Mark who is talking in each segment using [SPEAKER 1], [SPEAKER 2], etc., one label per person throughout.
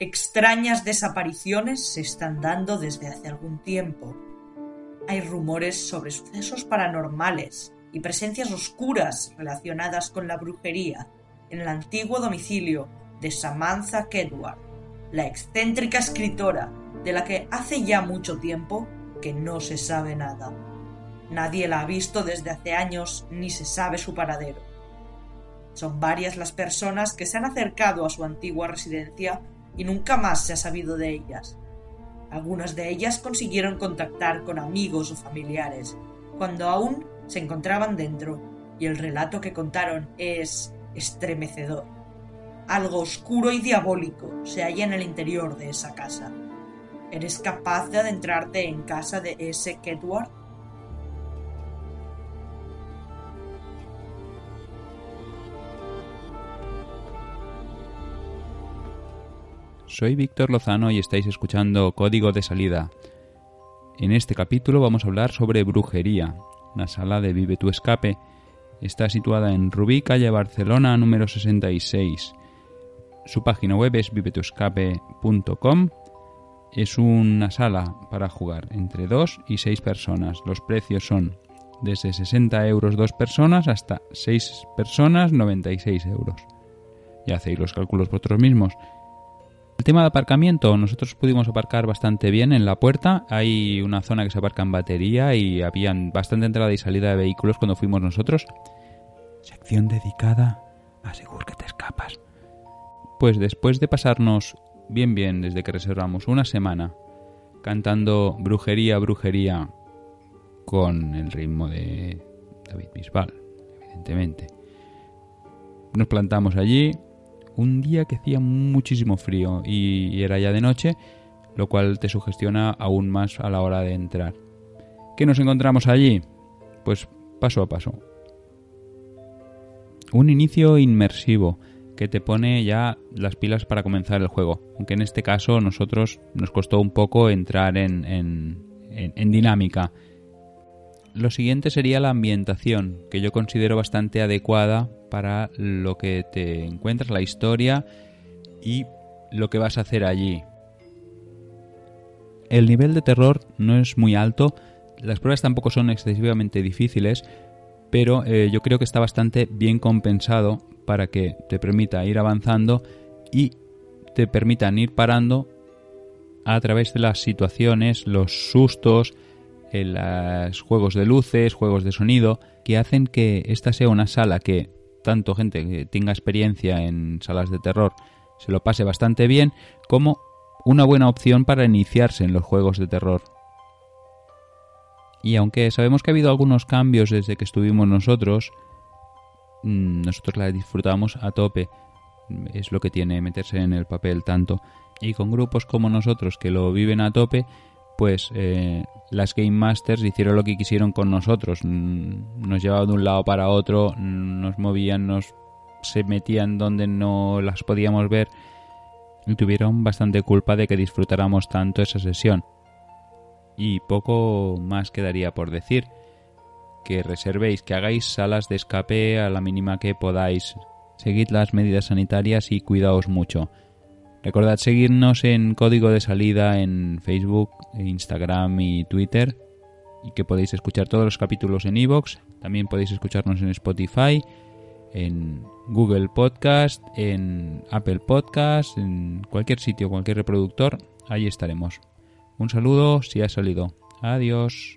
[SPEAKER 1] Extrañas desapariciones se están dando desde hace algún tiempo. Hay rumores sobre sucesos paranormales y presencias oscuras relacionadas con la brujería en el antiguo domicilio de Samantha Kedward, la excéntrica escritora de la que hace ya mucho tiempo que no se sabe nada. Nadie la ha visto desde hace años ni se sabe su paradero. Son varias las personas que se han acercado a su antigua residencia y nunca más se ha sabido de ellas. Algunas de ellas consiguieron contactar con amigos o familiares, cuando aún se encontraban dentro, y el relato que contaron es estremecedor. Algo oscuro y diabólico se halla en el interior de esa casa. ¿Eres capaz de adentrarte en casa de ese Kedward?
[SPEAKER 2] Soy Víctor Lozano y estáis escuchando Código de Salida. En este capítulo vamos a hablar sobre brujería. La sala de Vive tu Escape está situada en Rubí, calle Barcelona, número 66. Su página web es vivetuescape.com. Es una sala para jugar entre 2 y 6 personas. Los precios son desde 60 euros dos personas hasta 6 personas 96 euros. Ya hacéis los cálculos vosotros mismos. El tema de aparcamiento, nosotros pudimos aparcar bastante bien en la puerta. Hay una zona que se aparca en batería y habían bastante entrada y salida de vehículos cuando fuimos nosotros. Sección dedicada a Seguro que te escapas. Pues después de pasarnos bien bien desde que reservamos una semana cantando brujería, brujería con el ritmo de David Bisbal, evidentemente. Nos plantamos allí, un día que hacía muchísimo frío y, era ya de noche, lo cual te sugestiona aún más a la hora de entrar. ¿Qué nos encontramos allí? Pues paso a paso. Un inicio inmersivo que te pone ya las pilas para comenzar el juego, aunque en este caso nosotros nos costó un poco entrar en, en dinámica. Lo siguiente sería la ambientación, que yo considero bastante adecuada para lo que te encuentras, la historia y lo que vas a hacer allí. El nivel de terror no es muy alto, las pruebas tampoco son excesivamente difíciles, pero eh, yo creo que está bastante bien compensado para que te permita ir avanzando y te permitan ir parando a través de las situaciones, los sustos, eh, los juegos de luces, juegos de sonido, que hacen que esta sea una sala que tanto gente que tenga experiencia en salas de terror se lo pase bastante bien, como una buena opción para iniciarse en los juegos de terror. Y aunque sabemos que ha habido algunos cambios desde que estuvimos nosotros, mm, nosotros la disfrutamos a tope. Es lo que tiene meterse en el papel tanto. Y con grupos como nosotros que lo viven a tope, pues eh, las Game Masters hicieron lo que quisieron con nosotros. Nos llevaban de un lado para otro, nos movían, nos se metían donde no las podíamos ver y tuvieron bastante culpa de que disfrutáramos tanto esa sesión. Y poco más quedaría por decir. Que reservéis, que hagáis salas de escape a la mínima que podáis. Seguid las medidas sanitarias y cuidaos mucho. Recordad seguirnos en Código de Salida en Facebook, Instagram y Twitter y que podéis escuchar todos los capítulos en iVoox. También podéis escucharnos en Spotify, en Google Podcast, en Apple Podcast, en cualquier sitio, cualquier reproductor. Ahí estaremos. Un saludo si ha salido. Adiós.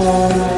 [SPEAKER 3] home.